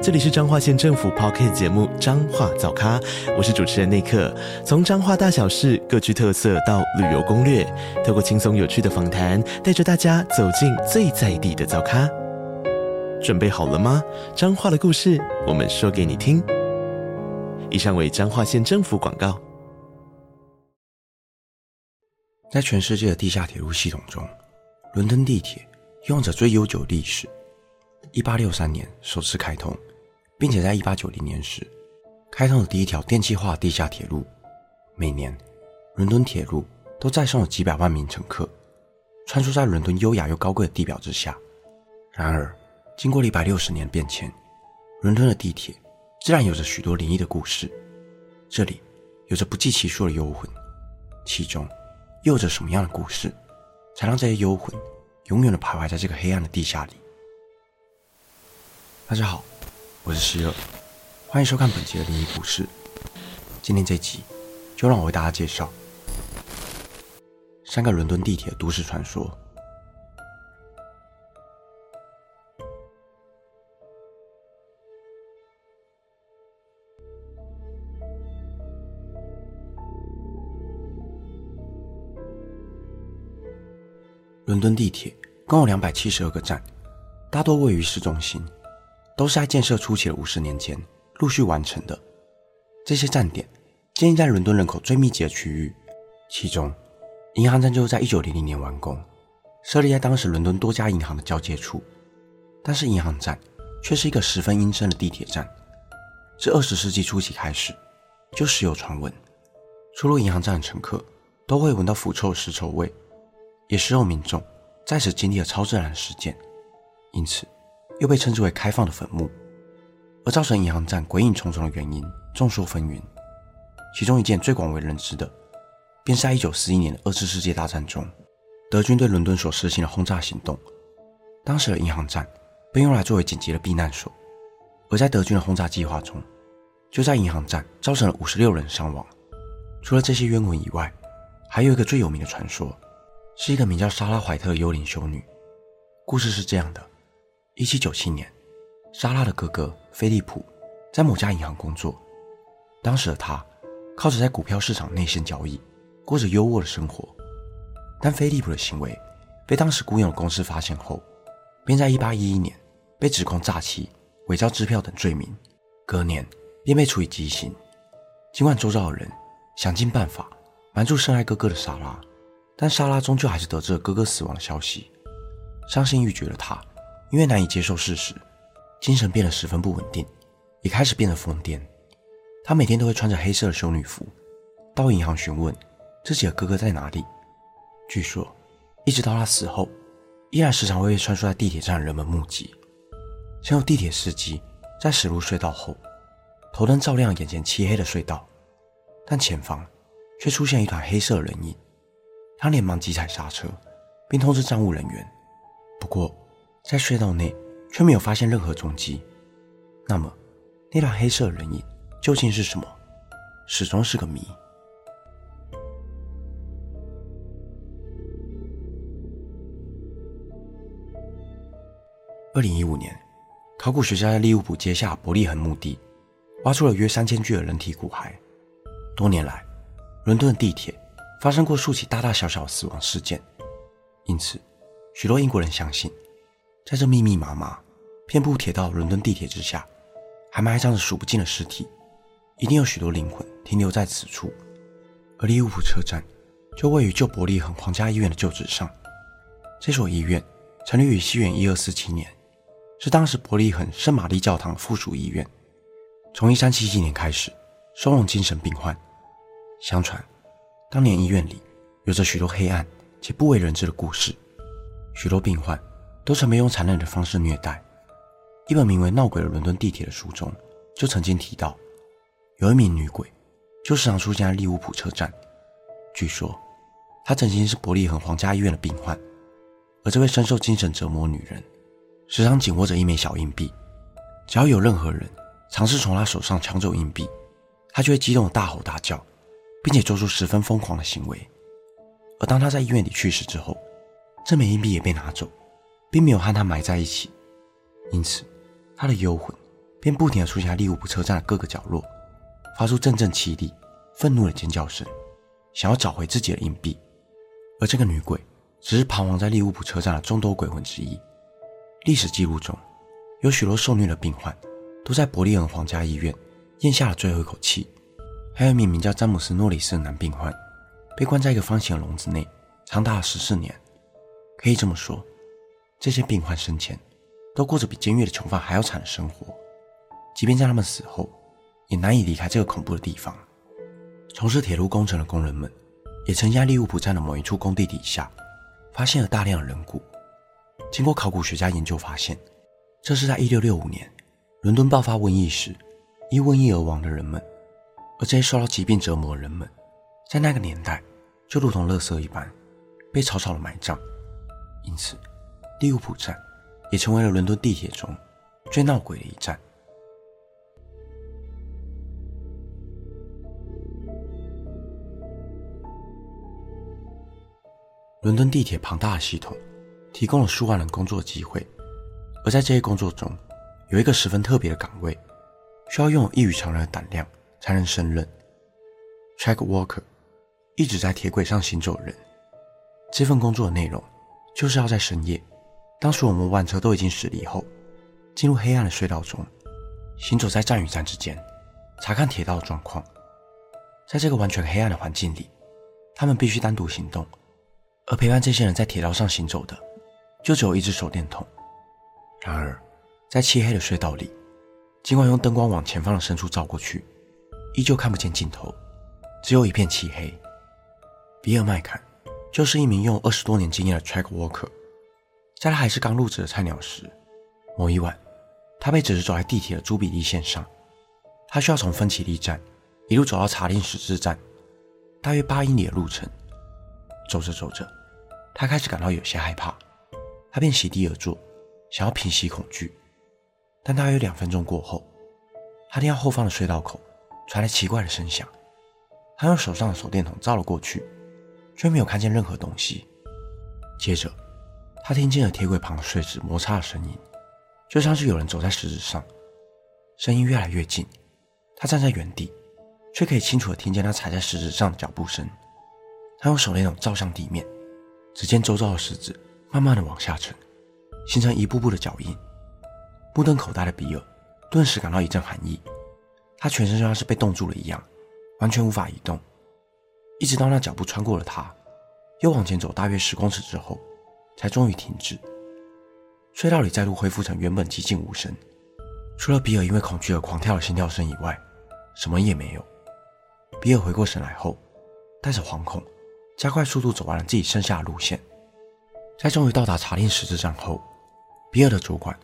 这里是彰化县政府 Podcast 节目《彰化早咖》，我是主持人内克。从彰化大小事各具特色到旅游攻略，透过轻松有趣的访谈，带着大家走进最在地的早咖。准备好了吗？彰化的故事，我们说给你听。以上为彰化县政府广告。在全世界的地下铁路系统中，伦敦地铁拥有着最悠久历史。一八六三年首次开通。并且在一八九零年时，开通了第一条电气化地下铁路。每年，伦敦铁路都载上了几百万名乘客，穿梭在伦敦优雅又高贵的地表之下。然而，经过了一百六十年变迁，伦敦的地铁自然有着许多灵异的故事。这里有着不计其数的幽魂，其中又有着什么样的故事，才让这些幽魂永远的徘徊在这个黑暗的地下里？大家好。我是十二，欢迎收看本集的灵异故事。今天这集就让我为大家介绍三个伦敦地铁都市传说。伦敦地铁共有两百七十二个站，大多位于市中心。都是在建设初期的五十年间陆续完成的。这些站点建立在伦敦人口最密集的区域，其中银行站就在一九零零年完工，设立在当时伦敦多家银行的交界处。但是银行站却是一个十分阴森的地铁站。自二十世纪初期开始，就时有传闻，出入银行站的乘客都会闻到腐臭尸臭味，也时有民众在此经历了超自然事件，因此。又被称之为开放的坟墓，而造成银行站鬼影重重的原因众说纷纭。其中一件最广为人知的，便是在一九四一年的二次世界大战中，德军对伦敦所实行的轰炸行动。当时的银行站被用来作为紧急的避难所，而在德军的轰炸计划中，就在银行站造成了五十六人伤亡。除了这些冤魂以外，还有一个最有名的传说，是一个名叫莎拉·怀特的幽灵修女。故事是这样的。一七九七年，莎拉的哥哥菲利普在某家银行工作。当时的他靠着在股票市场内线交易，过着优渥的生活。但菲利普的行为被当时雇佣的公司发现后，便在一八一一年被指控诈欺、伪造支票等罪名，隔年便被处以极刑。尽管周遭的人想尽办法瞒住深爱哥哥的莎拉，但莎拉终究还是得知了哥哥死亡的消息，伤心欲绝的他。因为难以接受事实，精神变得十分不稳定，也开始变得疯癫。他每天都会穿着黑色的修女服，到银行询问自己的哥哥在哪里。据说，一直到他死后，依然时常会被穿梭在地铁站的人们目击。曾有地铁司机在驶入隧道后，头灯照亮眼前漆黑的隧道，但前方却出现一团黑色的人影。他连忙急踩刹车，并通知站务人员。不过，在隧道内却没有发现任何踪迹，那么那团黑色人影究竟是什么？始终是个谜。二零一五年，考古学家在利物浦街下伯利恒墓地挖出了约三千具的人体骨骸。多年来，伦敦的地铁发生过数起大大小小的死亡事件，因此许多英国人相信。在这密密麻麻、遍布铁道伦敦地铁之下，还埋葬着数不尽的尸体，一定有许多灵魂停留在此处。而利物浦车站就位于旧伯利恒皇家医院的旧址上。这所医院成立于西元一二四七年，是当时伯利恒圣玛丽教堂附属医院。从一三七七年开始收容精神病患。相传，当年医院里有着许多黑暗且不为人知的故事，许多病患。都曾被用残忍的方式虐待。一本名为《闹鬼的伦敦地铁》的书中，就曾经提到，有一名女鬼，就时常出现在利物浦车站。据说，她曾经是伯利恒皇家医院的病患，而这位深受精神折磨女人，时常紧握着一枚小硬币，只要有任何人尝试从她手上抢走硬币，她就会激动的大吼大叫，并且做出十分疯狂的行为。而当她在医院里去世之后，这枚硬币也被拿走，并没有和他埋在一起，因此他的幽魂便不停地出现在利物浦车站的各个角落，发出阵阵凄厉、愤怒的尖叫声，想要找回自己的硬币。而这个女鬼只是彷徨在利物浦车站的众多鬼魂之一。历史记录中，有许多受虐的病患都在伯利恒皇家医院咽下了最后一口气，还有一名名叫詹姆斯·诺里斯的男病患被关在一个方形的笼子内长达十四年。可以这么说，这些病患生前都过着比监狱的囚犯还要惨的生活，即便在他们死后，也难以离开这个恐怖的地方。从事铁路工程的工人们。也曾在利物浦站的某一处工地底下，发现了大量人骨。经过考古学家研究发现，这是在1665年伦敦爆发瘟疫时，因瘟疫而亡的人们。而这些受到疾病折磨的人们，在那个年代就如同垃圾一般，被草草的埋葬。因此，利物浦站也成为了伦敦地铁中最闹鬼的一站。伦敦地铁庞大的系统提供了数万人工作的机会，而在这些工作中，有一个十分特别的岗位，需要拥有异于常人的胆量才能胜任。Track Walker，一直在铁轨上行走的人。这份工作的内容就是要在深夜，当所有末班车都已经驶离后，进入黑暗的隧道中，行走在站与站之间，查看铁道的状况。在这个完全黑暗的环境里，他们必须单独行动。而陪伴这些人在铁道上行走的，就只有一只手电筒。然而，在漆黑的隧道里，尽管用灯光往前方的深处照过去，依旧看不见尽头，只有一片漆黑。比尔麦坎就是一名用二十多年经验的 track walker，在他还是刚入职的菜鸟时，某一晚，他被指示走在地铁的朱比利线上，他需要从芬奇利站一路走到查令十字站，大约八英里的路程。走着走着。他开始感到有些害怕，他便席地而坐，想要平息恐惧。但大约两分钟过后，他听到后方的隧道口传来奇怪的声响。他用手上的手电筒照了过去，却没有看见任何东西。接着，他听见了铁轨旁的碎纸摩擦的声音，就像是有人走在石子上。声音越来越近，他站在原地，却可以清楚地听见他踩在石子上的脚步声。他用手电筒照向地面。只见周遭的石子慢慢的往下沉，形成一步步的脚印。目瞪口呆的比尔顿时感到一阵寒意，他全身就像是被冻住了一样，完全无法移动。一直到那脚步穿过了他，又往前走大约十公尺之后，才终于停止。隧道里再度恢复成原本寂静无声，除了比尔因为恐惧而狂跳的心跳声以外，什么也没有。比尔回过神来后，带着惶恐。加快速度走完了自己剩下的路线，在终于到达查令十字站后，比尔的主管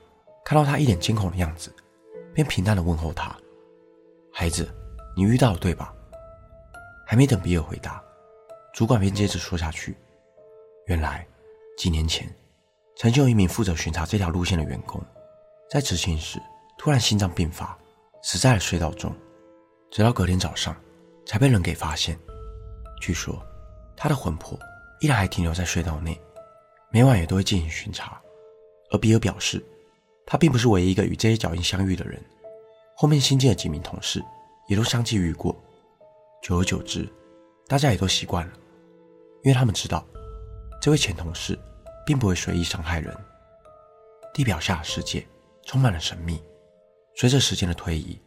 看到他一脸惊恐的样子，便平淡地问候他：“孩子，你遇到了对吧？”还没等比尔回答，主管便接着说下去：“原来几年前，曾经有一名负责巡查这条路线的员工，在执勤时突然心脏病发，死在了隧道中，直到隔天早上才被人给发现。据说。”他的魂魄依然还停留在隧道内，每晚也都会进行巡查。而比尔表示，他并不是唯一一个与这些脚印相遇的人，后面新进的几名同事也都相继遇过。久而久之，大家也都习惯了，因为他们知道，这位前同事并不会随意伤害人。地表下的世界充满了神秘。随着时间的推移，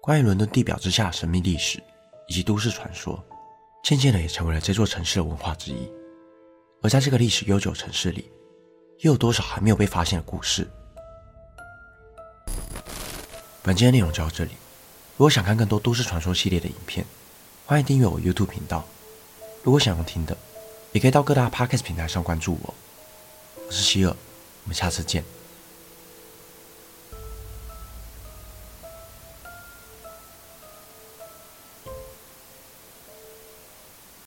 关于伦敦地表之下的神秘历史以及都市传说。渐渐的也成为了这座城市的文化之一，而在这个历史悠久城市里，又有多少还没有被发现的故事？本期的内容就到这里。如果想看更多都市传说系列的影片，欢迎订阅我 YouTube 频道。如果想要听的，也可以到各大 Podcast 平台上关注我。我是希尔，我们下次见。